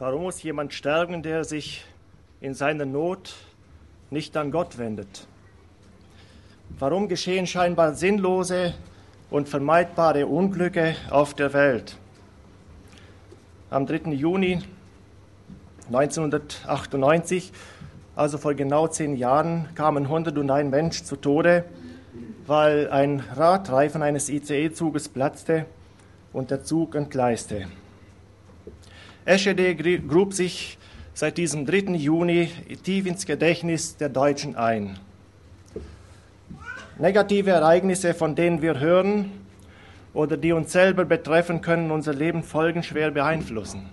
Warum muss jemand sterben, der sich in seiner Not nicht an Gott wendet? Warum geschehen scheinbar sinnlose und vermeidbare Unglücke auf der Welt? Am 3. Juni 1998, also vor genau zehn Jahren, kamen 101 Menschen zu Tode, weil ein Radreifen eines ICE-Zuges platzte und der Zug entgleiste. Eschede grub sich seit diesem 3. Juni tief ins Gedächtnis der Deutschen ein. Negative Ereignisse, von denen wir hören oder die uns selber betreffen, können unser Leben folgenschwer beeinflussen.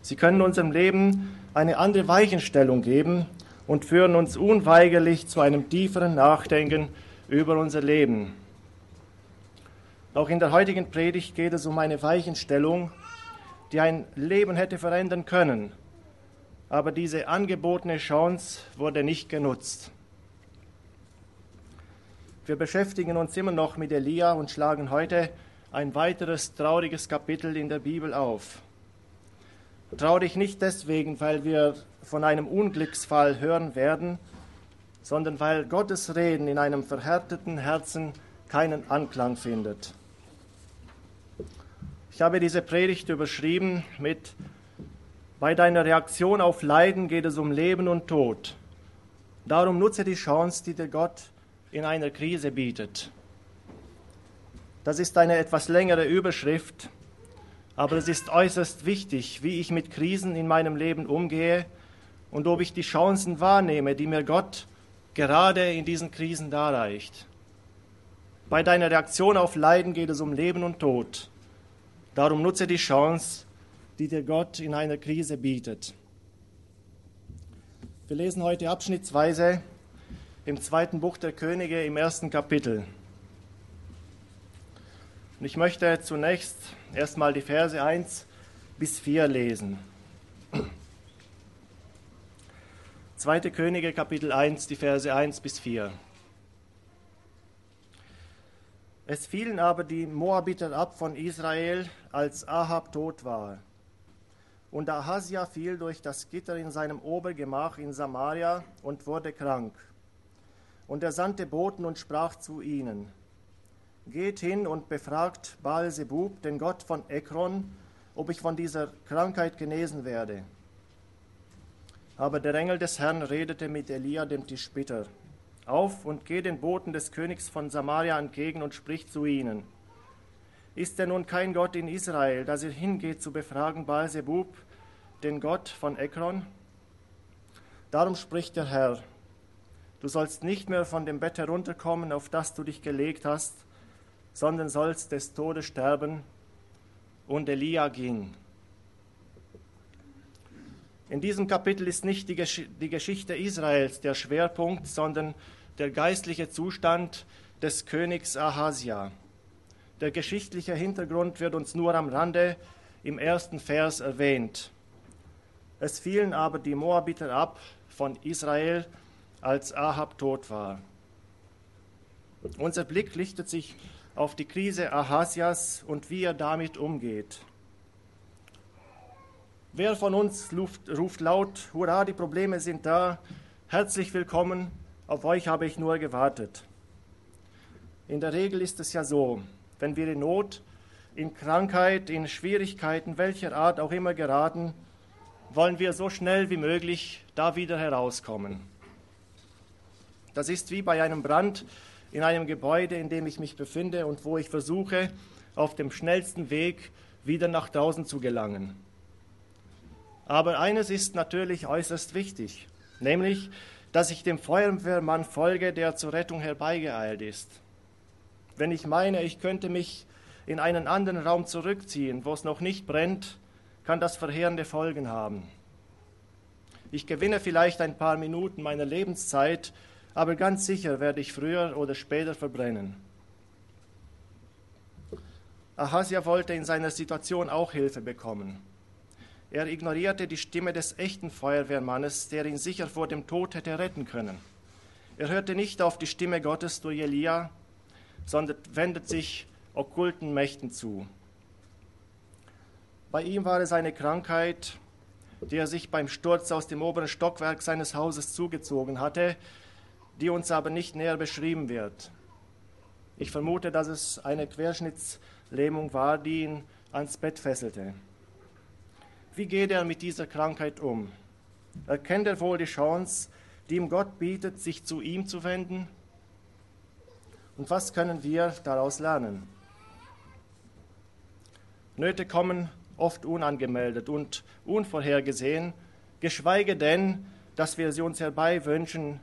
Sie können unserem Leben eine andere Weichenstellung geben und führen uns unweigerlich zu einem tieferen Nachdenken über unser Leben. Auch in der heutigen Predigt geht es um eine Weichenstellung, die ein Leben hätte verändern können. Aber diese angebotene Chance wurde nicht genutzt. Wir beschäftigen uns immer noch mit Elia und schlagen heute ein weiteres trauriges Kapitel in der Bibel auf. Traurig nicht deswegen, weil wir von einem Unglücksfall hören werden, sondern weil Gottes Reden in einem verhärteten Herzen keinen Anklang findet. Ich habe diese Predigt überschrieben mit Bei deiner Reaktion auf Leiden geht es um Leben und Tod. Darum nutze die Chance, die dir Gott in einer Krise bietet. Das ist eine etwas längere Überschrift, aber es ist äußerst wichtig, wie ich mit Krisen in meinem Leben umgehe und ob ich die Chancen wahrnehme, die mir Gott gerade in diesen Krisen darreicht. Bei deiner Reaktion auf Leiden geht es um Leben und Tod. Darum nutze die Chance, die dir Gott in einer Krise bietet. Wir lesen heute abschnittsweise im zweiten Buch der Könige im ersten Kapitel. Und ich möchte zunächst erstmal die Verse 1 bis 4 lesen. Zweite Könige Kapitel 1, die Verse 1 bis 4. Es fielen aber die Moabiter ab von Israel, als Ahab tot war. Und Ahasia fiel durch das Gitter in seinem Obergemach in Samaria und wurde krank. Und er sandte Boten und sprach zu ihnen, Geht hin und befragt Baal-Zebub, den Gott von Ekron, ob ich von dieser Krankheit genesen werde. Aber der Engel des Herrn redete mit Elia, dem Tischbitter. Auf und geh den Boten des Königs von Samaria entgegen und sprich zu ihnen. Ist denn nun kein Gott in Israel, dass ihr hingeht zu befragen Baal-Zebub, den Gott von Ekron? Darum spricht der Herr, du sollst nicht mehr von dem Bett herunterkommen, auf das du dich gelegt hast, sondern sollst des Todes sterben. Und Elia ging. In diesem Kapitel ist nicht die, Gesch die Geschichte Israels der Schwerpunkt, sondern der geistliche Zustand des Königs Ahasia. Der geschichtliche Hintergrund wird uns nur am Rande im ersten Vers erwähnt. Es fielen aber die Moabiter ab von Israel, als Ahab tot war. Unser Blick richtet sich auf die Krise Ahasias und wie er damit umgeht. Wer von uns ruft laut, hurra, die Probleme sind da, herzlich willkommen, auf euch habe ich nur gewartet. In der Regel ist es ja so, wenn wir in Not, in Krankheit, in Schwierigkeiten welcher Art auch immer geraten, wollen wir so schnell wie möglich da wieder herauskommen. Das ist wie bei einem Brand in einem Gebäude, in dem ich mich befinde und wo ich versuche, auf dem schnellsten Weg wieder nach draußen zu gelangen. Aber eines ist natürlich äußerst wichtig, nämlich, dass ich dem Feuerwehrmann folge, der zur Rettung herbeigeeilt ist. Wenn ich meine, ich könnte mich in einen anderen Raum zurückziehen, wo es noch nicht brennt, kann das verheerende Folgen haben. Ich gewinne vielleicht ein paar Minuten meiner Lebenszeit, aber ganz sicher werde ich früher oder später verbrennen. Ahasia wollte in seiner Situation auch Hilfe bekommen. Er ignorierte die Stimme des echten Feuerwehrmannes, der ihn sicher vor dem Tod hätte retten können. Er hörte nicht auf die Stimme Gottes durch Elia, sondern wendet sich okkulten Mächten zu. Bei ihm war es eine Krankheit, die er sich beim Sturz aus dem oberen Stockwerk seines Hauses zugezogen hatte, die uns aber nicht näher beschrieben wird. Ich vermute, dass es eine Querschnittslähmung war, die ihn ans Bett fesselte. Wie geht er mit dieser Krankheit um? Erkennt er wohl die Chance, die ihm Gott bietet, sich zu ihm zu wenden? Und was können wir daraus lernen? Nöte kommen oft unangemeldet und unvorhergesehen, geschweige denn, dass wir sie uns herbei wünschen,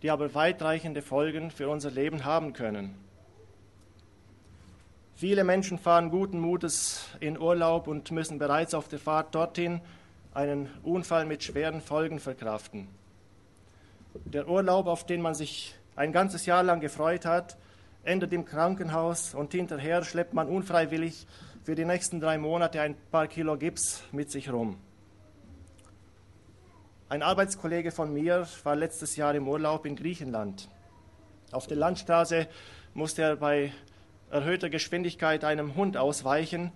die aber weitreichende Folgen für unser Leben haben können. Viele Menschen fahren guten Mutes in Urlaub und müssen bereits auf der Fahrt dorthin einen Unfall mit schweren Folgen verkraften. Der Urlaub, auf den man sich ein ganzes Jahr lang gefreut hat, endet im Krankenhaus und hinterher schleppt man unfreiwillig für die nächsten drei Monate ein paar Kilo Gips mit sich rum. Ein Arbeitskollege von mir war letztes Jahr im Urlaub in Griechenland. Auf der Landstraße musste er bei erhöhter Geschwindigkeit einem Hund ausweichen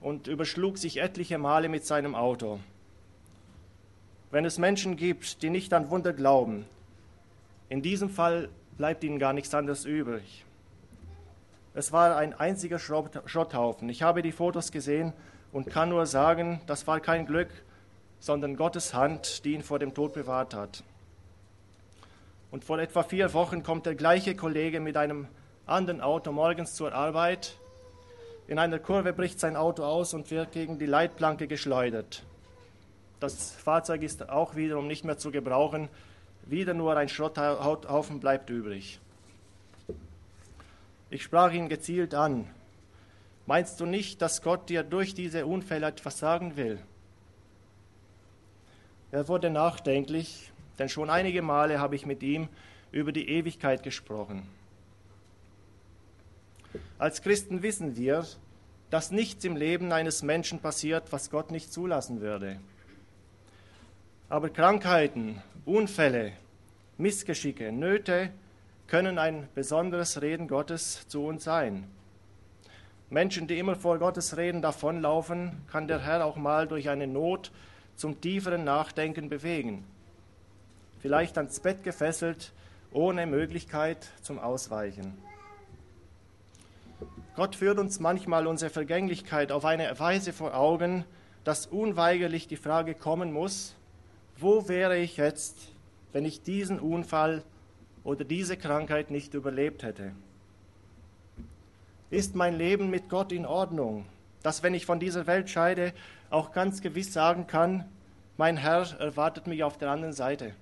und überschlug sich etliche Male mit seinem Auto. Wenn es Menschen gibt, die nicht an Wunder glauben, in diesem Fall bleibt ihnen gar nichts anderes übrig. Es war ein einziger Schrotthaufen. Ich habe die Fotos gesehen und kann nur sagen, das war kein Glück, sondern Gottes Hand, die ihn vor dem Tod bewahrt hat. Und vor etwa vier Wochen kommt der gleiche Kollege mit einem anderen Auto morgens zur Arbeit. In einer Kurve bricht sein Auto aus und wird gegen die Leitplanke geschleudert. Das Fahrzeug ist auch wiederum nicht mehr zu gebrauchen. Wieder nur ein Schrotthaufen bleibt übrig. Ich sprach ihn gezielt an. Meinst du nicht, dass Gott dir durch diese Unfälle etwas sagen will? Er wurde nachdenklich, denn schon einige Male habe ich mit ihm über die Ewigkeit gesprochen. Als Christen wissen wir, dass nichts im Leben eines Menschen passiert, was Gott nicht zulassen würde. Aber Krankheiten, Unfälle, Missgeschicke, Nöte können ein besonderes Reden Gottes zu uns sein. Menschen, die immer vor Gottes Reden davonlaufen, kann der Herr auch mal durch eine Not zum tieferen Nachdenken bewegen. Vielleicht ans Bett gefesselt, ohne Möglichkeit zum Ausweichen. Gott führt uns manchmal unsere Vergänglichkeit auf eine Weise vor Augen, dass unweigerlich die Frage kommen muss, wo wäre ich jetzt, wenn ich diesen Unfall oder diese Krankheit nicht überlebt hätte? Ist mein Leben mit Gott in Ordnung, dass wenn ich von dieser Welt scheide, auch ganz gewiss sagen kann, mein Herr erwartet mich auf der anderen Seite?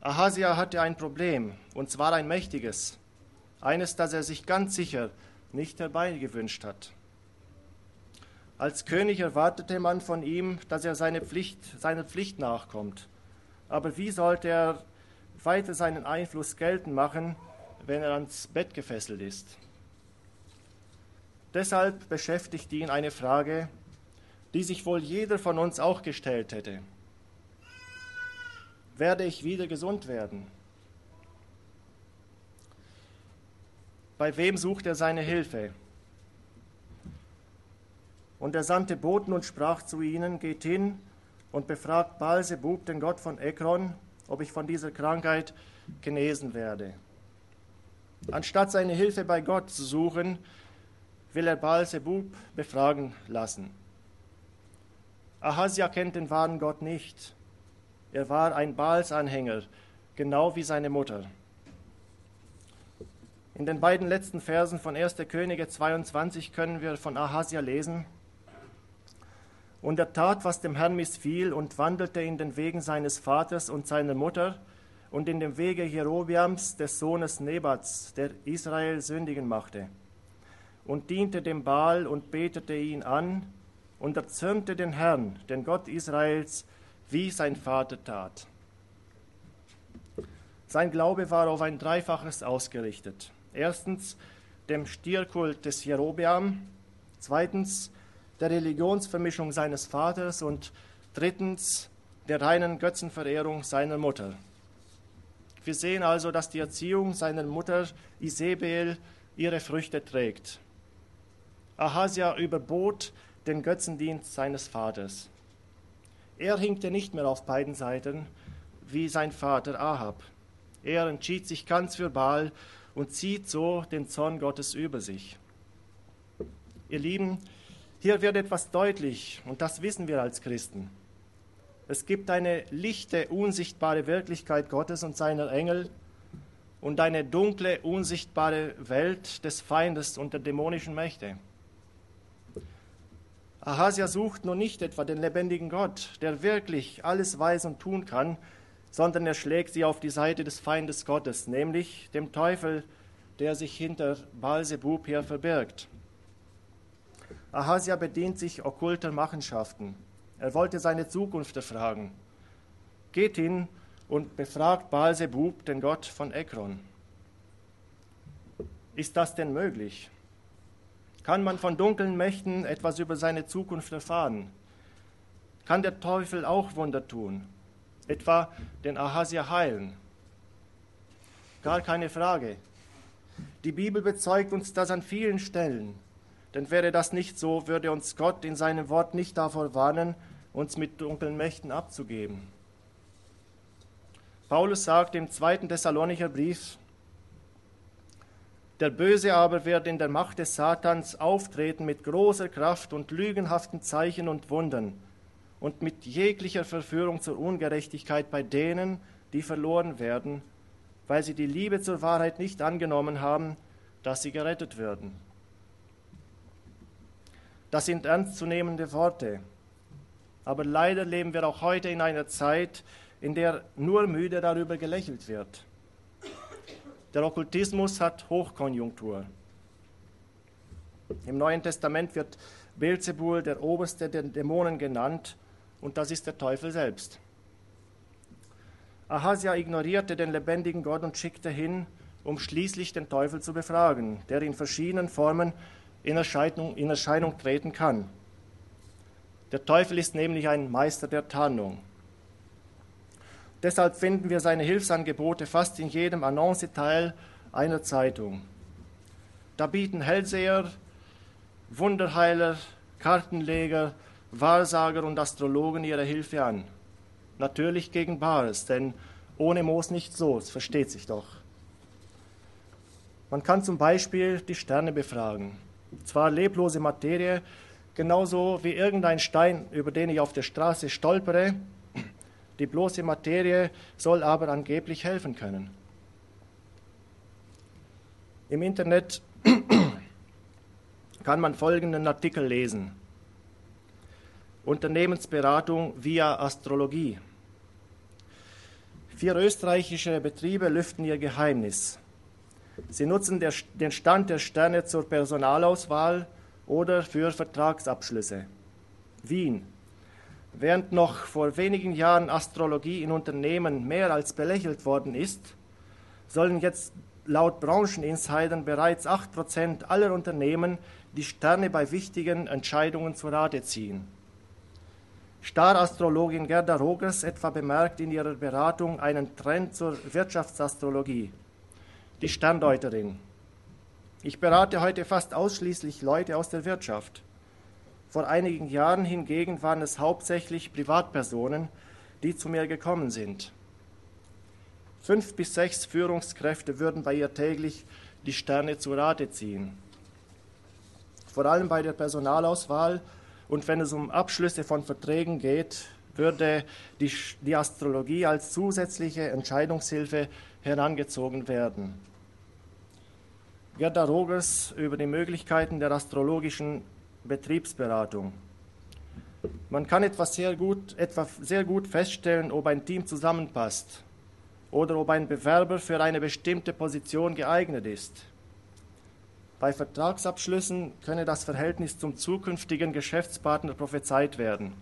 Ahasia hatte ein Problem, und zwar ein mächtiges, eines, das er sich ganz sicher nicht herbeigewünscht hat. Als König erwartete man von ihm, dass er seine Pflicht, seiner Pflicht nachkommt. Aber wie sollte er weiter seinen Einfluss geltend machen, wenn er ans Bett gefesselt ist? Deshalb beschäftigt ihn eine Frage, die sich wohl jeder von uns auch gestellt hätte. Werde ich wieder gesund werden? Bei wem sucht er seine Hilfe? Und er sandte Boten und sprach zu ihnen, geht hin und befragt Balsebub, den Gott von Ekron, ob ich von dieser Krankheit genesen werde. Anstatt seine Hilfe bei Gott zu suchen, will er Balsebub befragen lassen. Ahasia kennt den wahren Gott nicht. Er war ein Baals-Anhänger, genau wie seine Mutter. In den beiden letzten Versen von 1. Könige 22 können wir von Ahasia lesen, und er tat, was dem Herrn missfiel, und wandelte in den Wegen seines Vaters und seiner Mutter und in dem Wege Jerobiams, des Sohnes Nebats, der Israel sündigen machte, und diente dem Baal und betete ihn an und erzürnte den Herrn, den Gott Israels, wie sein Vater tat. Sein Glaube war auf ein Dreifaches ausgerichtet. Erstens dem Stierkult des Jerobeam, zweitens der Religionsvermischung seines Vaters und drittens der reinen Götzenverehrung seiner Mutter. Wir sehen also, dass die Erziehung seiner Mutter Isabel ihre Früchte trägt. Ahasia überbot den Götzendienst seines Vaters. Er hinkte nicht mehr auf beiden Seiten wie sein Vater Ahab. Er entschied sich ganz für Baal und zieht so den Zorn Gottes über sich. Ihr Lieben, hier wird etwas deutlich und das wissen wir als Christen. Es gibt eine lichte, unsichtbare Wirklichkeit Gottes und seiner Engel und eine dunkle, unsichtbare Welt des Feindes und der dämonischen Mächte. Ahasia sucht nun nicht etwa den lebendigen Gott, der wirklich alles weiß und tun kann, sondern er schlägt sie auf die Seite des Feindes Gottes, nämlich dem Teufel, der sich hinter Baalsebub her verbirgt. Ahasia bedient sich okkulter Machenschaften. Er wollte seine Zukunft erfragen. Geht hin und befragt Baalsebub, den Gott von Ekron. Ist das denn möglich? Kann man von dunklen Mächten etwas über seine Zukunft erfahren? Kann der Teufel auch Wunder tun? Etwa den Ahasia heilen? Gar keine Frage. Die Bibel bezeugt uns das an vielen Stellen. Denn wäre das nicht so, würde uns Gott in seinem Wort nicht davor warnen, uns mit dunklen Mächten abzugeben. Paulus sagt im zweiten Thessalonicher Brief, der Böse aber wird in der Macht des Satans auftreten mit großer Kraft und lügenhaften Zeichen und Wundern und mit jeglicher Verführung zur Ungerechtigkeit bei denen, die verloren werden, weil sie die Liebe zur Wahrheit nicht angenommen haben, dass sie gerettet werden. Das sind ernstzunehmende Worte. Aber leider leben wir auch heute in einer Zeit, in der nur müde darüber gelächelt wird. Der Okkultismus hat Hochkonjunktur. Im Neuen Testament wird Beelzebul der oberste der Dämonen genannt und das ist der Teufel selbst. Ahasia ignorierte den lebendigen Gott und schickte hin, um schließlich den Teufel zu befragen, der in verschiedenen Formen in Erscheinung, in Erscheinung treten kann. Der Teufel ist nämlich ein Meister der Tarnung. Deshalb finden wir seine Hilfsangebote fast in jedem Annonceteil einer Zeitung. Da bieten Hellseher, Wunderheiler, Kartenleger, Wahrsager und Astrologen ihre Hilfe an. Natürlich gegen Bares, denn ohne Moos nicht so, es versteht sich doch. Man kann zum Beispiel die Sterne befragen. Zwar leblose Materie, genauso wie irgendein Stein, über den ich auf der Straße stolpere, die bloße Materie soll aber angeblich helfen können. Im Internet kann man folgenden Artikel lesen. Unternehmensberatung via Astrologie. Vier österreichische Betriebe lüften ihr Geheimnis. Sie nutzen der, den Stand der Sterne zur Personalauswahl oder für Vertragsabschlüsse. Wien. Während noch vor wenigen Jahren Astrologie in Unternehmen mehr als belächelt worden ist, sollen jetzt laut Brancheninsidern bereits 8% aller Unternehmen die Sterne bei wichtigen Entscheidungen zu Rate ziehen. Star-Astrologin Gerda Rogers etwa bemerkt in ihrer Beratung einen Trend zur Wirtschaftsastrologie. Die Sterndeuterin. Ich berate heute fast ausschließlich Leute aus der Wirtschaft. Vor einigen Jahren hingegen waren es hauptsächlich Privatpersonen, die zu mir gekommen sind. Fünf bis sechs Führungskräfte würden bei ihr täglich die Sterne zu Rate ziehen. Vor allem bei der Personalauswahl und wenn es um Abschlüsse von Verträgen geht, würde die, die Astrologie als zusätzliche Entscheidungshilfe herangezogen werden. Gerda Rogers über die Möglichkeiten der astrologischen Betriebsberatung. Man kann etwa sehr, gut, etwa sehr gut feststellen, ob ein Team zusammenpasst oder ob ein Bewerber für eine bestimmte Position geeignet ist. Bei Vertragsabschlüssen könne das Verhältnis zum zukünftigen Geschäftspartner prophezeit werden.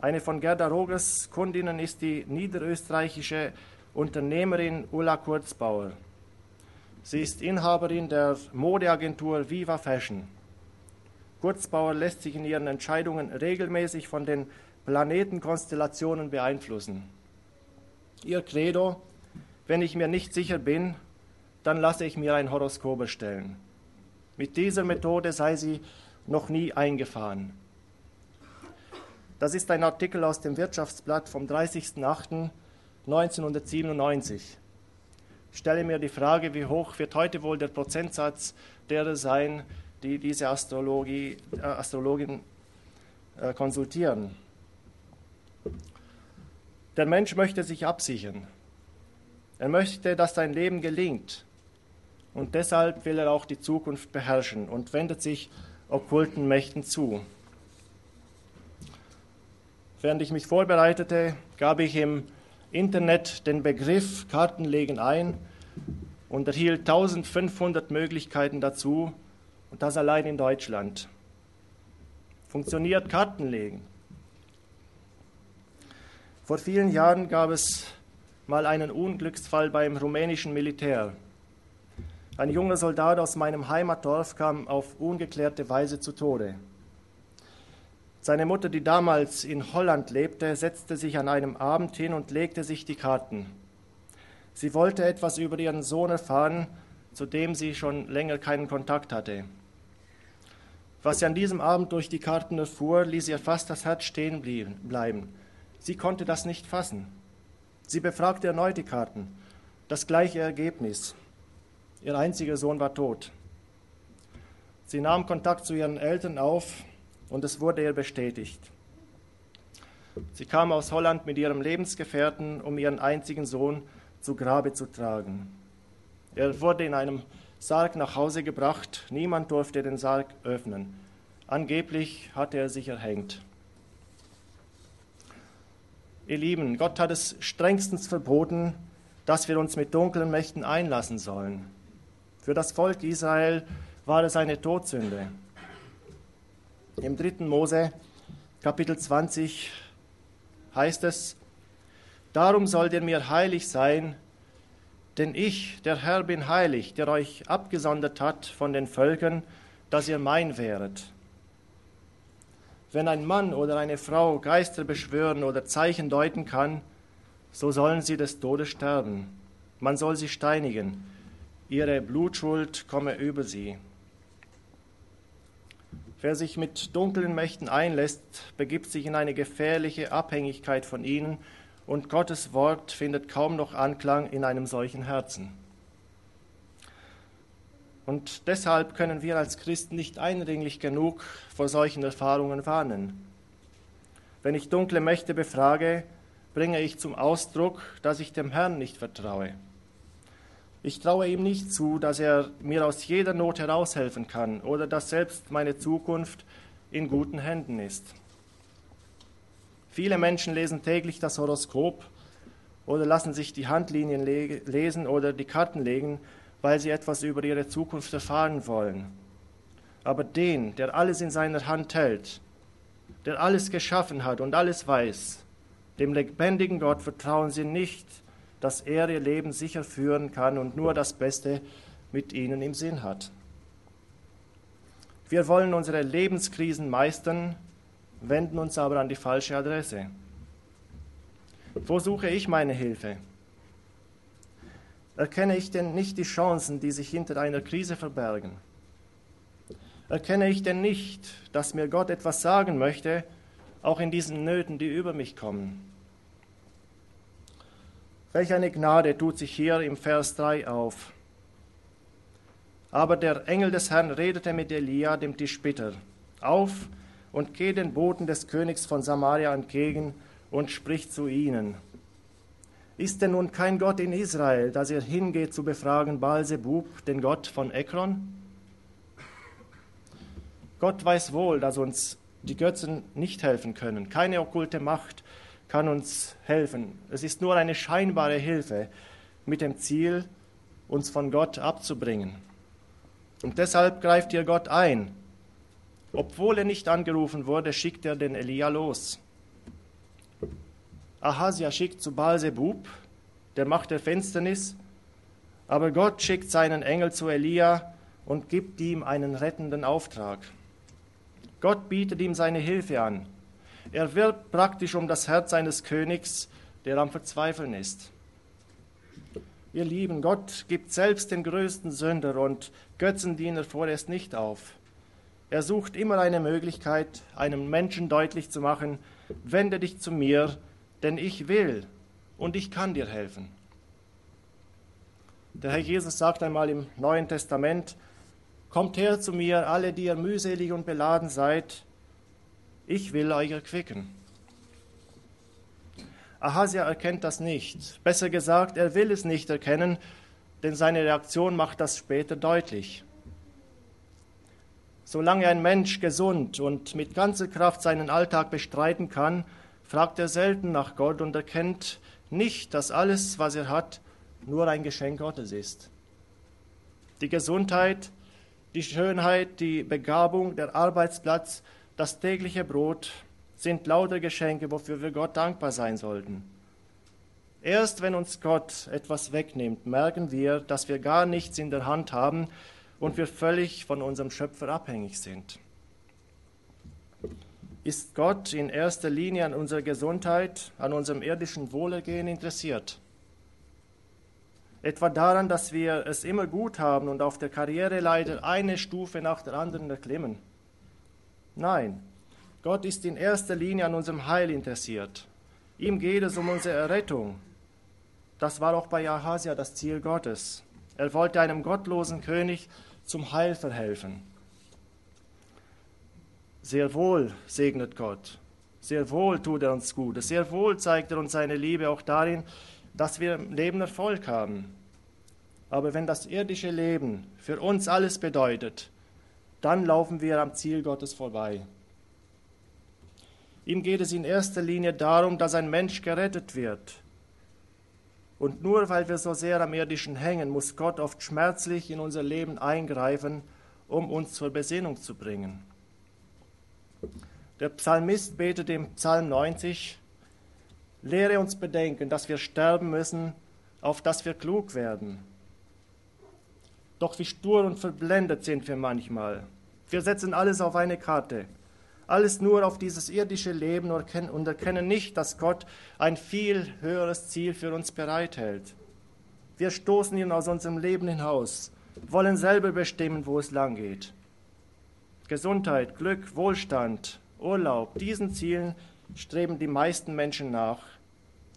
Eine von Gerda Rogers Kundinnen ist die niederösterreichische Unternehmerin Ulla Kurzbauer. Sie ist Inhaberin der Modeagentur Viva Fashion. Kurzbauer lässt sich in ihren Entscheidungen regelmäßig von den Planetenkonstellationen beeinflussen. Ihr Credo, wenn ich mir nicht sicher bin, dann lasse ich mir ein Horoskop erstellen. Mit dieser Methode sei sie noch nie eingefahren. Das ist ein Artikel aus dem Wirtschaftsblatt vom 30.08.1997. Ich stelle mir die Frage, wie hoch wird heute wohl der Prozentsatz derer sein, die diese Astrologie, äh, Astrologin äh, konsultieren. Der Mensch möchte sich absichern. Er möchte, dass sein Leben gelingt. Und deshalb will er auch die Zukunft beherrschen und wendet sich okkulten Mächten zu. Während ich mich vorbereitete, gab ich im Internet den Begriff Kartenlegen ein und erhielt 1500 Möglichkeiten dazu, und das allein in Deutschland. Funktioniert Kartenlegen? Vor vielen Jahren gab es mal einen Unglücksfall beim rumänischen Militär. Ein junger Soldat aus meinem Heimatdorf kam auf ungeklärte Weise zu Tode. Seine Mutter, die damals in Holland lebte, setzte sich an einem Abend hin und legte sich die Karten. Sie wollte etwas über ihren Sohn erfahren, zu dem sie schon länger keinen Kontakt hatte. Was sie an diesem Abend durch die Karten erfuhr, ließ ihr fast das Herz stehen bleiben. Sie konnte das nicht fassen. Sie befragte erneut die Karten. Das gleiche Ergebnis. Ihr einziger Sohn war tot. Sie nahm Kontakt zu ihren Eltern auf und es wurde ihr bestätigt. Sie kam aus Holland mit ihrem Lebensgefährten, um ihren einzigen Sohn zu Grabe zu tragen. Er wurde in einem Sarg nach Hause gebracht. Niemand durfte den Sarg öffnen. Angeblich hatte er sich erhängt. Ihr Lieben, Gott hat es strengstens verboten, dass wir uns mit dunklen Mächten einlassen sollen. Für das Volk Israel war es eine Todsünde. Im dritten Mose, Kapitel 20, heißt es, Darum sollt ihr mir heilig sein, denn ich, der Herr, bin heilig, der euch abgesondert hat von den Völkern, dass ihr mein wäret. Wenn ein Mann oder eine Frau Geister beschwören oder Zeichen deuten kann, so sollen sie des Todes sterben. Man soll sie steinigen. Ihre Blutschuld komme über sie. Wer sich mit dunklen Mächten einlässt, begibt sich in eine gefährliche Abhängigkeit von ihnen, und Gottes Wort findet kaum noch Anklang in einem solchen Herzen. Und deshalb können wir als Christen nicht eindringlich genug vor solchen Erfahrungen warnen. Wenn ich dunkle Mächte befrage, bringe ich zum Ausdruck, dass ich dem Herrn nicht vertraue. Ich traue ihm nicht zu, dass er mir aus jeder Not heraushelfen kann oder dass selbst meine Zukunft in guten Händen ist. Viele Menschen lesen täglich das Horoskop oder lassen sich die Handlinien lesen oder die Karten legen, weil sie etwas über ihre Zukunft erfahren wollen. Aber den, der alles in seiner Hand hält, der alles geschaffen hat und alles weiß, dem lebendigen Gott vertrauen sie nicht, dass er ihr Leben sicher führen kann und nur das Beste mit ihnen im Sinn hat. Wir wollen unsere Lebenskrisen meistern, wenden uns aber an die falsche Adresse. Wo suche ich meine Hilfe? Erkenne ich denn nicht die Chancen, die sich hinter einer Krise verbergen? Erkenne ich denn nicht, dass mir Gott etwas sagen möchte, auch in diesen Nöten, die über mich kommen? Welch eine Gnade tut sich hier im Vers 3 auf. Aber der Engel des Herrn redete mit Elia, dem Tischbitter, auf und geh den Boten des Königs von Samaria entgegen und spricht zu ihnen. Ist denn nun kein Gott in Israel, dass ihr hingeht zu befragen Baalsebub, den Gott von Ekron? Gott weiß wohl, dass uns die Götzen nicht helfen können. Keine okkulte Macht kann uns helfen. Es ist nur eine scheinbare Hilfe mit dem Ziel, uns von Gott abzubringen. Und deshalb greift ihr Gott ein. Obwohl er nicht angerufen wurde, schickt er den Elia los. Ahasia schickt zu Baalsebub, der Macht der Finsternis, aber Gott schickt seinen Engel zu Elia und gibt ihm einen rettenden Auftrag. Gott bietet ihm seine Hilfe an. Er wirbt praktisch um das Herz seines Königs, der am Verzweifeln ist. Ihr Lieben, Gott gibt selbst den größten Sünder und Götzendiener vorerst nicht auf. Er sucht immer eine Möglichkeit, einem Menschen deutlich zu machen, wende dich zu mir, denn ich will und ich kann dir helfen. Der Herr Jesus sagt einmal im Neuen Testament, Kommt her zu mir, alle, die ihr mühselig und beladen seid, ich will euch erquicken. Ahasia erkennt das nicht. Besser gesagt, er will es nicht erkennen, denn seine Reaktion macht das später deutlich. Solange ein Mensch gesund und mit ganzer Kraft seinen Alltag bestreiten kann, fragt er selten nach Gott und erkennt nicht, dass alles, was er hat, nur ein Geschenk Gottes ist. Die Gesundheit, die Schönheit, die Begabung, der Arbeitsplatz, das tägliche Brot sind lauter Geschenke, wofür wir Gott dankbar sein sollten. Erst wenn uns Gott etwas wegnimmt, merken wir, dass wir gar nichts in der Hand haben, und wir völlig von unserem Schöpfer abhängig sind. Ist Gott in erster Linie an unserer Gesundheit, an unserem irdischen Wohlergehen interessiert? Etwa daran, dass wir es immer gut haben und auf der Karriereleiter eine Stufe nach der anderen erklimmen? Nein, Gott ist in erster Linie an unserem Heil interessiert. Ihm geht es um unsere Errettung. Das war auch bei Ahasia das Ziel Gottes. Er wollte einem gottlosen König zum Heil verhelfen. Sehr wohl segnet Gott, sehr wohl tut er uns Gutes, sehr wohl zeigt er uns seine Liebe auch darin, dass wir im Leben Erfolg haben. Aber wenn das irdische Leben für uns alles bedeutet, dann laufen wir am Ziel Gottes vorbei. Ihm geht es in erster Linie darum, dass ein Mensch gerettet wird, und nur weil wir so sehr am irdischen hängen, muss Gott oft schmerzlich in unser Leben eingreifen, um uns zur Besinnung zu bringen. Der Psalmist betet im Psalm 90, Lehre uns bedenken, dass wir sterben müssen, auf dass wir klug werden. Doch wie stur und verblendet sind wir manchmal. Wir setzen alles auf eine Karte alles nur auf dieses irdische Leben und erkennen nicht, dass Gott ein viel höheres Ziel für uns bereithält. Wir stoßen ihn aus unserem Leben hinaus, wollen selber bestimmen, wo es lang geht. Gesundheit, Glück, Wohlstand, Urlaub, diesen Zielen streben die meisten Menschen nach.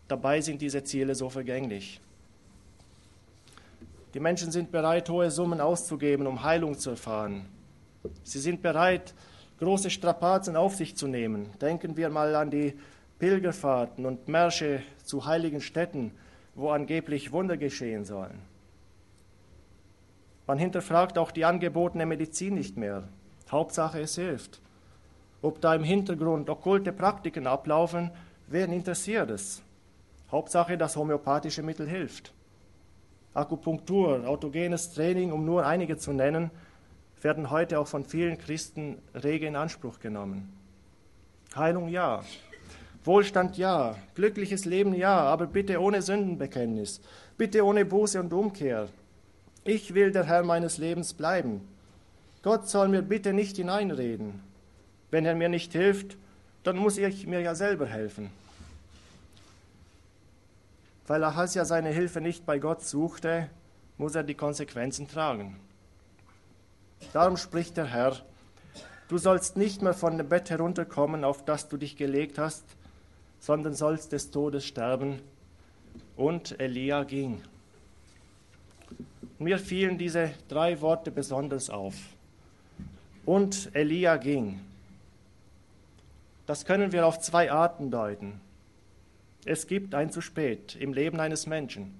Dabei sind diese Ziele so vergänglich. Die Menschen sind bereit, hohe Summen auszugeben, um Heilung zu erfahren. Sie sind bereit, große Strapazen auf sich zu nehmen. Denken wir mal an die Pilgerfahrten und Märsche zu heiligen Städten, wo angeblich Wunder geschehen sollen. Man hinterfragt auch die angebotene Medizin nicht mehr. Hauptsache, es hilft. Ob da im Hintergrund okkulte Praktiken ablaufen, wen interessiert es? Hauptsache, das homöopathische Mittel hilft. Akupunktur, autogenes Training, um nur einige zu nennen, werden heute auch von vielen Christen rege in Anspruch genommen. Heilung ja, Wohlstand ja, glückliches Leben ja, aber bitte ohne Sündenbekenntnis, bitte ohne Buße und Umkehr. Ich will der Herr meines Lebens bleiben. Gott soll mir bitte nicht hineinreden. Wenn er mir nicht hilft, dann muss ich mir ja selber helfen. Weil Ahasja seine Hilfe nicht bei Gott suchte, muss er die Konsequenzen tragen. Darum spricht der Herr, du sollst nicht mehr von dem Bett herunterkommen, auf das du dich gelegt hast, sondern sollst des Todes sterben. Und Elia ging. Mir fielen diese drei Worte besonders auf. Und Elia ging. Das können wir auf zwei Arten deuten. Es gibt ein zu spät im Leben eines Menschen.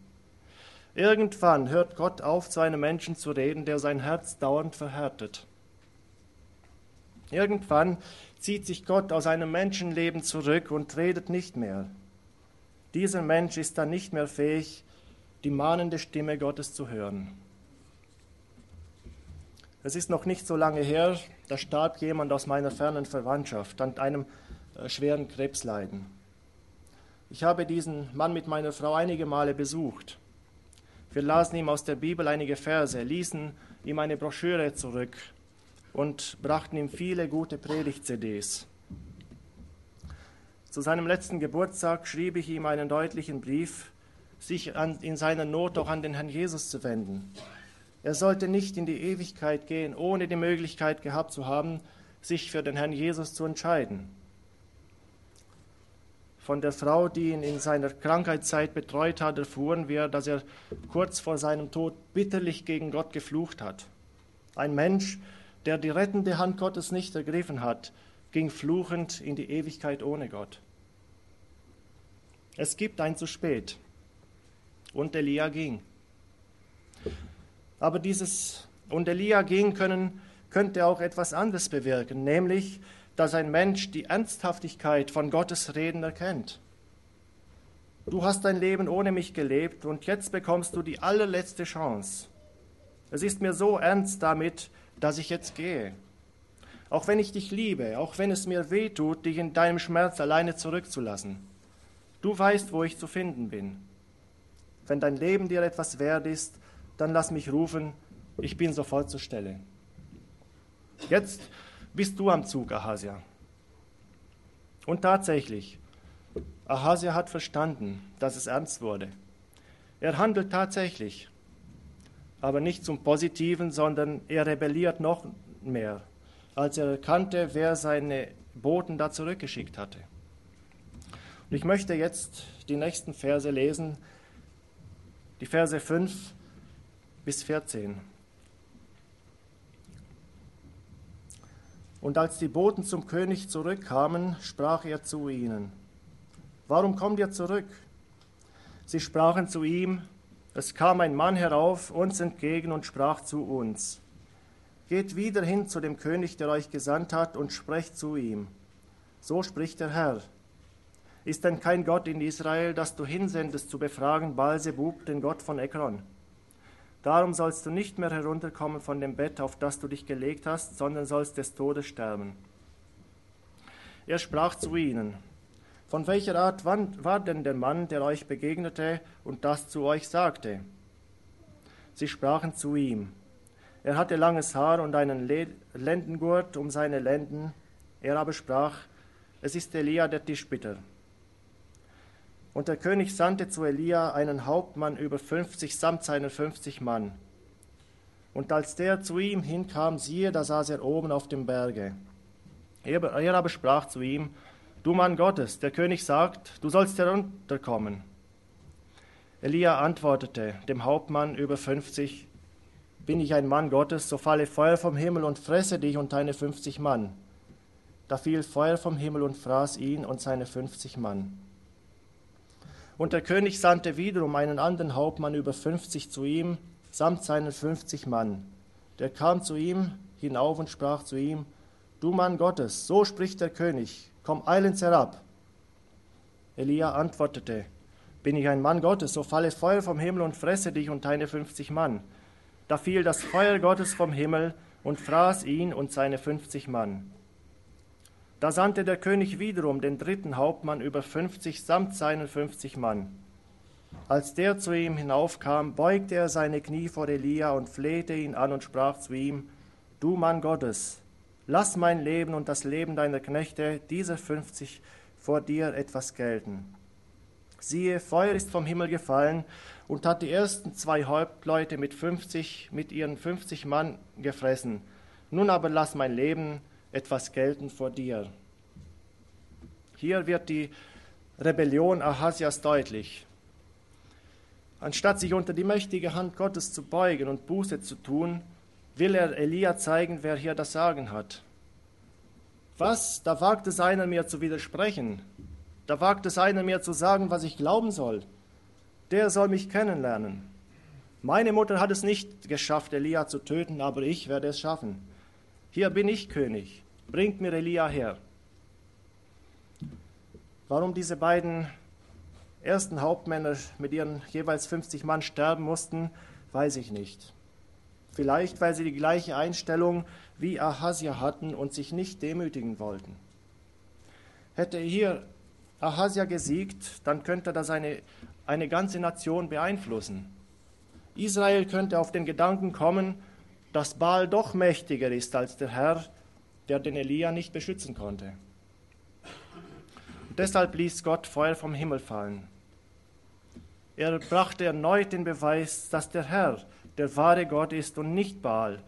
Irgendwann hört Gott auf, zu einem Menschen zu reden, der sein Herz dauernd verhärtet. Irgendwann zieht sich Gott aus einem Menschenleben zurück und redet nicht mehr. Dieser Mensch ist dann nicht mehr fähig, die mahnende Stimme Gottes zu hören. Es ist noch nicht so lange her, da starb jemand aus meiner fernen Verwandtschaft an einem äh, schweren Krebsleiden. Ich habe diesen Mann mit meiner Frau einige Male besucht. Wir lasen ihm aus der Bibel einige Verse, ließen ihm eine Broschüre zurück und brachten ihm viele gute Predigt-CDs. Zu seinem letzten Geburtstag schrieb ich ihm einen deutlichen Brief, sich an, in seiner Not auch an den Herrn Jesus zu wenden. Er sollte nicht in die Ewigkeit gehen, ohne die Möglichkeit gehabt zu haben, sich für den Herrn Jesus zu entscheiden. Von der Frau, die ihn in seiner Krankheitszeit betreut hat, erfuhren wir, dass er kurz vor seinem Tod bitterlich gegen Gott geflucht hat. Ein Mensch, der die rettende Hand Gottes nicht ergriffen hat, ging fluchend in die Ewigkeit ohne Gott. Es gibt ein zu spät. Und Elia ging. Aber dieses und Elia gehen können, könnte auch etwas anderes bewirken, nämlich, dass ein Mensch die Ernsthaftigkeit von Gottes Reden erkennt. Du hast dein Leben ohne mich gelebt und jetzt bekommst du die allerletzte Chance. Es ist mir so ernst damit, dass ich jetzt gehe. Auch wenn ich dich liebe, auch wenn es mir weh tut, dich in deinem Schmerz alleine zurückzulassen. Du weißt, wo ich zu finden bin. Wenn dein Leben dir etwas wert ist, dann lass mich rufen, ich bin sofort zur Stelle. Jetzt bist du am Zug, Ahasia. Und tatsächlich, Ahasia hat verstanden, dass es ernst wurde. Er handelt tatsächlich, aber nicht zum Positiven, sondern er rebelliert noch mehr, als er erkannte, wer seine Boten da zurückgeschickt hatte. Und ich möchte jetzt die nächsten Verse lesen, die Verse 5 bis 14. Und als die Boten zum König zurückkamen, sprach er zu ihnen, Warum kommt ihr zurück? Sie sprachen zu ihm, es kam ein Mann herauf uns entgegen und sprach zu uns, Geht wieder hin zu dem König, der euch gesandt hat, und sprecht zu ihm. So spricht der Herr. Ist denn kein Gott in Israel, das du hinsendest zu befragen Balsebub, den Gott von Ekron? Darum sollst du nicht mehr herunterkommen von dem Bett, auf das du dich gelegt hast, sondern sollst des Todes sterben. Er sprach zu ihnen, von welcher Art war denn der Mann, der euch begegnete und das zu euch sagte? Sie sprachen zu ihm, er hatte langes Haar und einen Lendengurt um seine Lenden. Er aber sprach, es ist Elia der Tischbitter. Und der König sandte zu Elia einen Hauptmann über fünfzig samt seinen fünfzig Mann. Und als der zu ihm hinkam, siehe, da saß er oben auf dem Berge. Er, er aber sprach zu ihm, Du Mann Gottes, der König sagt, du sollst herunterkommen. Elia antwortete dem Hauptmann über fünfzig, Bin ich ein Mann Gottes, so falle Feuer vom Himmel und fresse dich und deine fünfzig Mann. Da fiel Feuer vom Himmel und fraß ihn und seine fünfzig Mann. Und der König sandte wiederum einen anderen Hauptmann über fünfzig zu ihm, samt seinen fünfzig Mann. Der kam zu ihm hinauf und sprach zu ihm, Du Mann Gottes, so spricht der König, komm eilends herab. Elia antwortete, Bin ich ein Mann Gottes, so falle Feuer vom Himmel und fresse dich und deine fünfzig Mann. Da fiel das Feuer Gottes vom Himmel und fraß ihn und seine fünfzig Mann. Da sandte der König wiederum den dritten Hauptmann über fünfzig samt seinen fünfzig Mann. Als der zu ihm hinaufkam, beugte er seine Knie vor Elia und flehte ihn an und sprach zu ihm, Du Mann Gottes, lass mein Leben und das Leben deiner Knechte, diese fünfzig, vor dir etwas gelten. Siehe, Feuer ist vom Himmel gefallen und hat die ersten zwei Hauptleute mit fünfzig, mit ihren fünfzig Mann gefressen. Nun aber lass mein Leben etwas gelten vor dir. Hier wird die Rebellion Ahasias deutlich. Anstatt sich unter die mächtige Hand Gottes zu beugen und Buße zu tun, will er Elia zeigen, wer hier das Sagen hat. Was? Da wagt es einer mir zu widersprechen. Da wagt es einer mir zu sagen, was ich glauben soll. Der soll mich kennenlernen. Meine Mutter hat es nicht geschafft, Elia zu töten, aber ich werde es schaffen. Hier bin ich König, bringt mir Elia her. Warum diese beiden ersten Hauptmänner mit ihren jeweils 50 Mann sterben mussten, weiß ich nicht. Vielleicht, weil sie die gleiche Einstellung wie Ahasia hatten und sich nicht demütigen wollten. Hätte hier Ahasia gesiegt, dann könnte das eine, eine ganze Nation beeinflussen. Israel könnte auf den Gedanken kommen, dass Baal doch mächtiger ist als der Herr, der den Elia nicht beschützen konnte. Und deshalb ließ Gott Feuer vom Himmel fallen. Er brachte erneut den Beweis, dass der Herr der wahre Gott ist und nicht Baal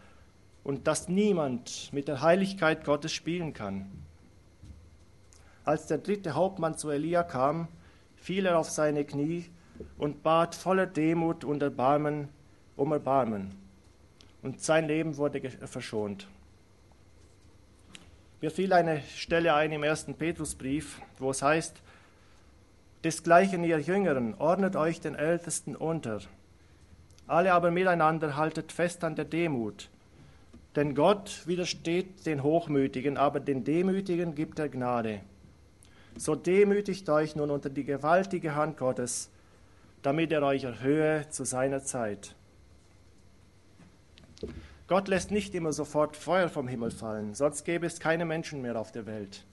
und dass niemand mit der Heiligkeit Gottes spielen kann. Als der dritte Hauptmann zu Elia kam, fiel er auf seine Knie und bat voller Demut und Erbarmen um Erbarmen. Und sein Leben wurde verschont. Mir fiel eine Stelle ein im ersten Petrusbrief, wo es heißt, Desgleichen ihr Jüngeren, ordnet euch den Ältesten unter. Alle aber miteinander haltet fest an der Demut. Denn Gott widersteht den Hochmütigen, aber den Demütigen gibt er Gnade. So demütigt euch nun unter die gewaltige Hand Gottes, damit er euch erhöhe zu seiner Zeit. Gott lässt nicht immer sofort Feuer vom Himmel fallen, sonst gäbe es keine Menschen mehr auf der Welt.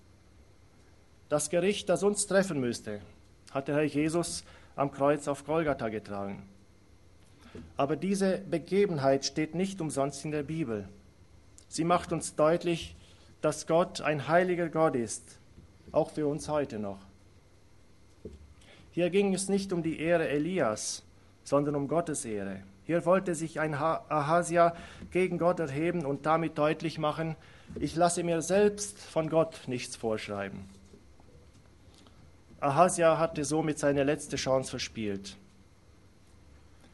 Das Gericht, das uns treffen müsste, hat der Herr Jesus am Kreuz auf Golgatha getragen. Aber diese Begebenheit steht nicht umsonst in der Bibel. Sie macht uns deutlich, dass Gott ein heiliger Gott ist, auch für uns heute noch. Hier ging es nicht um die Ehre Elias, sondern um Gottes Ehre. Hier wollte sich ein Ahasia gegen Gott erheben und damit deutlich machen, ich lasse mir selbst von Gott nichts vorschreiben. Ahasia hatte somit seine letzte Chance verspielt.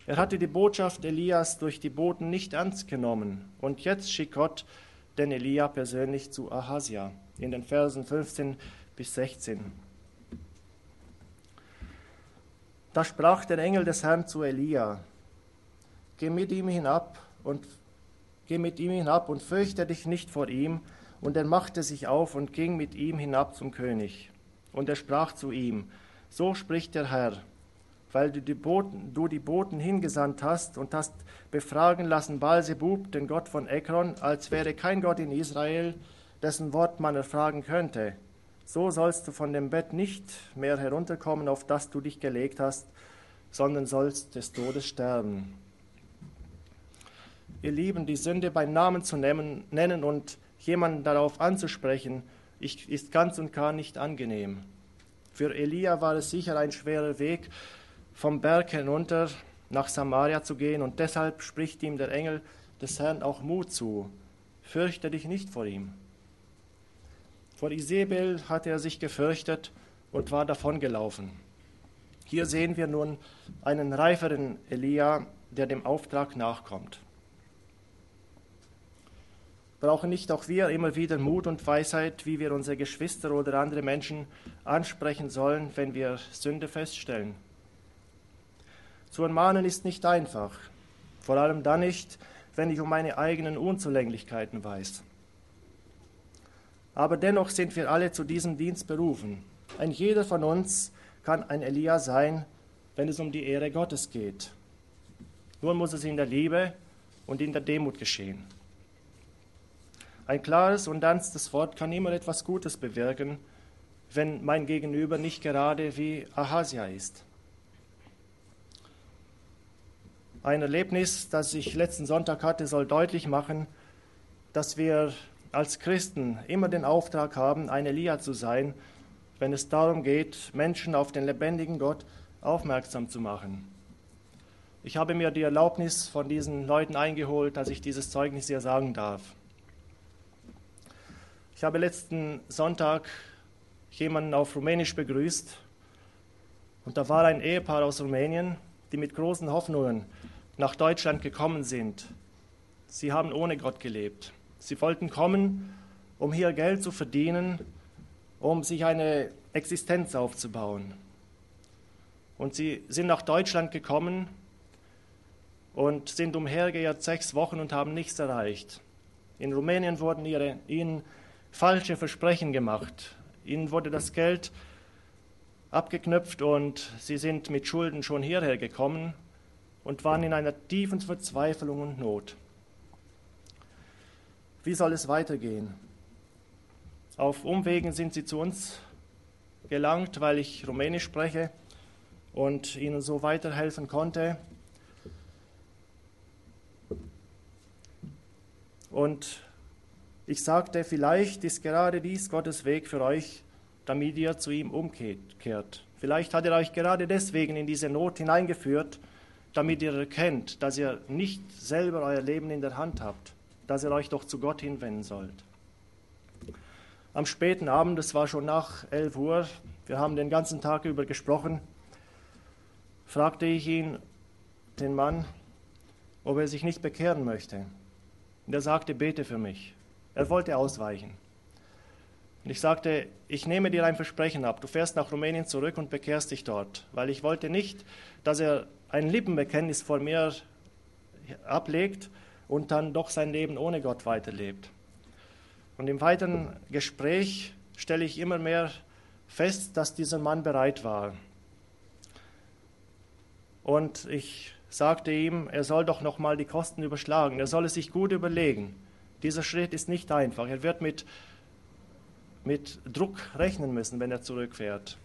Er hatte die Botschaft Elias durch die Boten nicht ernst genommen und jetzt schickt Gott den Elia persönlich zu Ahasia in den Versen 15 bis 16. Da sprach der Engel des Herrn zu Elia: Geh mit ihm hinab und geh mit ihm hinab und fürchte dich nicht vor ihm. Und er machte sich auf und ging mit ihm hinab zum König. Und er sprach zu ihm: So spricht der Herr, weil du die Boten, du die Boten hingesandt hast und hast befragen lassen Balsebub, den Gott von Ekron, als wäre kein Gott in Israel, dessen Wort man erfragen könnte. So sollst du von dem Bett nicht mehr herunterkommen, auf das du dich gelegt hast, sondern sollst des Todes sterben. Ihr Lieben, die Sünde beim Namen zu nennen, und jemanden darauf anzusprechen, ist ganz und gar nicht angenehm. Für Elia war es sicher ein schwerer Weg, vom Berg hinunter nach Samaria zu gehen, und deshalb spricht ihm der Engel des Herrn auch Mut zu. Fürchte dich nicht vor ihm. Vor Isabel hatte er sich gefürchtet und war davongelaufen. Hier sehen wir nun einen reiferen Elia, der dem Auftrag nachkommt. Brauchen nicht auch wir immer wieder Mut und Weisheit, wie wir unsere Geschwister oder andere Menschen ansprechen sollen, wenn wir Sünde feststellen? Zu ermahnen ist nicht einfach, vor allem dann nicht, wenn ich um meine eigenen Unzulänglichkeiten weiß. Aber dennoch sind wir alle zu diesem Dienst berufen. Ein jeder von uns kann ein Elia sein, wenn es um die Ehre Gottes geht. Nur muss es in der Liebe und in der Demut geschehen. Ein klares und ernstes Wort kann immer etwas Gutes bewirken, wenn mein Gegenüber nicht gerade wie Ahasia ist. Ein Erlebnis, das ich letzten Sonntag hatte, soll deutlich machen, dass wir als Christen immer den Auftrag haben, ein Elia zu sein, wenn es darum geht, Menschen auf den lebendigen Gott aufmerksam zu machen. Ich habe mir die Erlaubnis von diesen Leuten eingeholt, dass ich dieses Zeugnis hier sagen darf. Ich habe letzten Sonntag jemanden auf Rumänisch begrüßt und da war ein Ehepaar aus Rumänien, die mit großen Hoffnungen nach Deutschland gekommen sind. Sie haben ohne Gott gelebt. Sie wollten kommen, um hier Geld zu verdienen, um sich eine Existenz aufzubauen. Und sie sind nach Deutschland gekommen und sind umhergeirrt sechs Wochen und haben nichts erreicht. In Rumänien wurden ihre, ihnen falsche Versprechen gemacht. Ihnen wurde das Geld abgeknüpft und sie sind mit Schulden schon hierher gekommen und waren in einer tiefen Verzweiflung und Not. Wie soll es weitergehen? Auf Umwegen sind sie zu uns gelangt, weil ich Rumänisch spreche und ihnen so weiterhelfen konnte. Und ich sagte, vielleicht ist gerade dies Gottes Weg für euch, damit ihr zu ihm umkehrt. Vielleicht hat er euch gerade deswegen in diese Not hineingeführt, damit ihr erkennt, dass ihr nicht selber euer Leben in der Hand habt, dass ihr euch doch zu Gott hinwenden sollt. Am späten Abend, es war schon nach 11 Uhr, wir haben den ganzen Tag über gesprochen, fragte ich ihn, den Mann, ob er sich nicht bekehren möchte. Und er sagte, bete für mich. Er wollte ausweichen. Und ich sagte, ich nehme dir ein Versprechen ab, du fährst nach Rumänien zurück und bekehrst dich dort, weil ich wollte nicht, dass er ein Lippenbekenntnis vor mir ablegt und dann doch sein Leben ohne Gott weiterlebt. Und im weiteren Gespräch stelle ich immer mehr fest, dass dieser Mann bereit war. Und ich sagte ihm, er soll doch noch mal die Kosten überschlagen, er soll es sich gut überlegen. Dieser Schritt ist nicht einfach. Er wird mit mit Druck rechnen müssen, wenn er zurückfährt.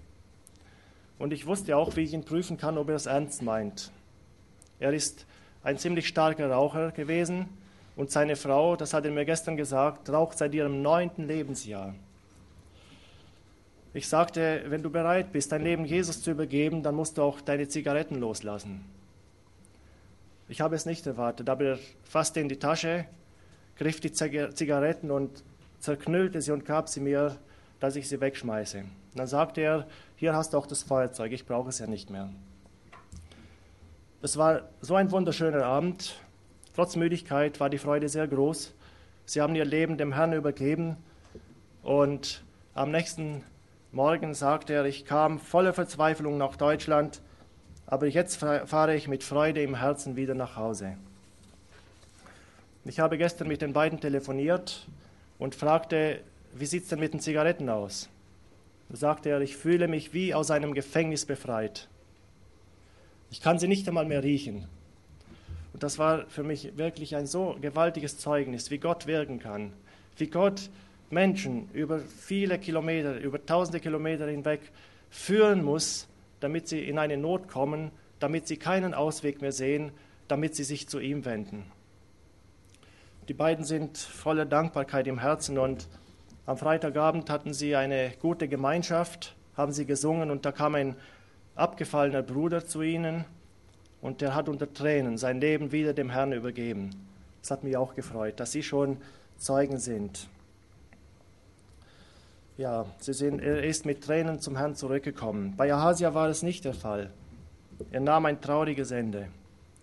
Und ich wusste auch, wie ich ihn prüfen kann, ob er es ernst meint. Er ist ein ziemlich starker Raucher gewesen und seine Frau, das hat er mir gestern gesagt, raucht seit ihrem neunten Lebensjahr. Ich sagte, wenn du bereit bist, dein Leben Jesus zu übergeben, dann musst du auch deine Zigaretten loslassen. Ich habe es nicht erwartet, aber er fasste in die Tasche, griff die Zigaretten und zerknüllte sie und gab sie mir, dass ich sie wegschmeiße. Dann sagte er, hier hast du auch das Feuerzeug, ich brauche es ja nicht mehr. Es war so ein wunderschöner Abend. Trotz Müdigkeit war die Freude sehr groß. Sie haben ihr Leben dem Herrn übergeben und am nächsten Morgen sagte er, ich kam voller Verzweiflung nach Deutschland, aber jetzt fahre ich mit Freude im Herzen wieder nach Hause. Ich habe gestern mit den beiden telefoniert und fragte, wie sieht es denn mit den Zigaretten aus? Da sagte er, ich fühle mich wie aus einem Gefängnis befreit. Ich kann sie nicht einmal mehr riechen. Und das war für mich wirklich ein so gewaltiges Zeugnis, wie Gott wirken kann, wie Gott Menschen über viele Kilometer, über tausende Kilometer hinweg führen muss, damit sie in eine Not kommen, damit sie keinen Ausweg mehr sehen, damit sie sich zu ihm wenden. Die beiden sind voller Dankbarkeit im Herzen und am Freitagabend hatten sie eine gute Gemeinschaft, haben sie gesungen und da kam ein abgefallener Bruder zu ihnen und der hat unter Tränen sein Leben wieder dem Herrn übergeben. Das hat mich auch gefreut, dass sie schon Zeugen sind. Ja, sie sind, er ist mit Tränen zum Herrn zurückgekommen. Bei Ahasia war es nicht der Fall. Er nahm ein trauriges Ende.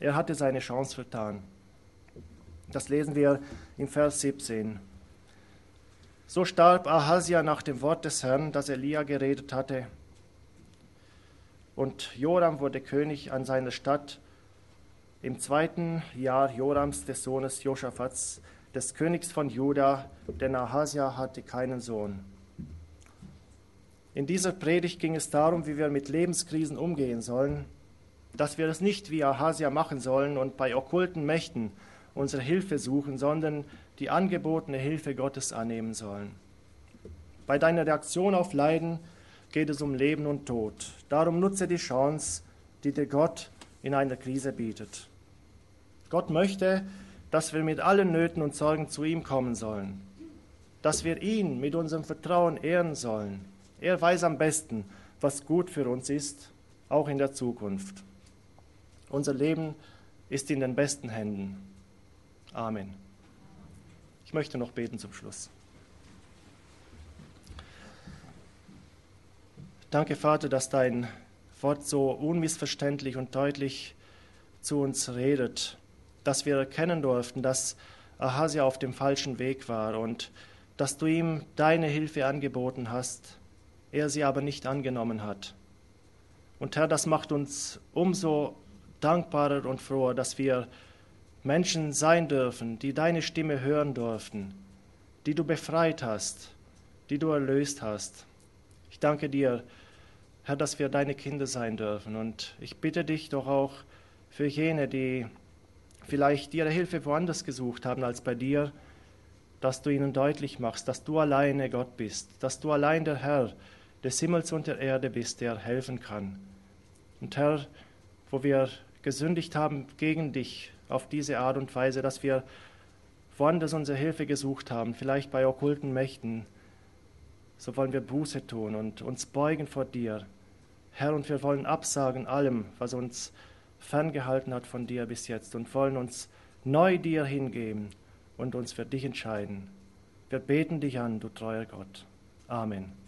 Er hatte seine Chance vertan. Das lesen wir im Vers 17. So starb Ahasia nach dem Wort des Herrn, das Elia geredet hatte. Und Joram wurde König an seiner Stadt im zweiten Jahr Jorams des Sohnes Josaphats, des Königs von Juda, denn Ahasia hatte keinen Sohn. In dieser Predigt ging es darum, wie wir mit Lebenskrisen umgehen sollen, dass wir es nicht wie Ahasia machen sollen und bei okkulten Mächten unsere Hilfe suchen, sondern die angebotene Hilfe Gottes annehmen sollen. Bei deiner Reaktion auf Leiden geht es um Leben und Tod. Darum nutze die Chance, die dir Gott in einer Krise bietet. Gott möchte, dass wir mit allen Nöten und Sorgen zu ihm kommen sollen, dass wir ihn mit unserem Vertrauen ehren sollen. Er weiß am besten, was gut für uns ist, auch in der Zukunft. Unser Leben ist in den besten Händen. Amen. Ich möchte noch beten zum Schluss. Danke, Vater, dass dein Wort so unmissverständlich und deutlich zu uns redet, dass wir erkennen durften, dass Ahasia auf dem falschen Weg war und dass du ihm deine Hilfe angeboten hast, er sie aber nicht angenommen hat. Und Herr, das macht uns umso dankbarer und froher, dass wir Menschen sein dürfen, die deine Stimme hören durften, die du befreit hast, die du erlöst hast. Ich danke dir, Herr, dass wir deine Kinder sein dürfen. Und ich bitte dich doch auch für jene, die vielleicht ihre Hilfe woanders gesucht haben als bei dir, dass du ihnen deutlich machst, dass du alleine Gott bist, dass du allein der Herr des Himmels und der Erde bist, der helfen kann. Und Herr, wo wir gesündigt haben gegen dich, auf diese Art und Weise, dass wir woanders unsere Hilfe gesucht haben, vielleicht bei okkulten Mächten, so wollen wir Buße tun und uns beugen vor dir. Herr, und wir wollen absagen allem, was uns ferngehalten hat von dir bis jetzt und wollen uns neu dir hingeben und uns für dich entscheiden. Wir beten dich an, du treuer Gott. Amen.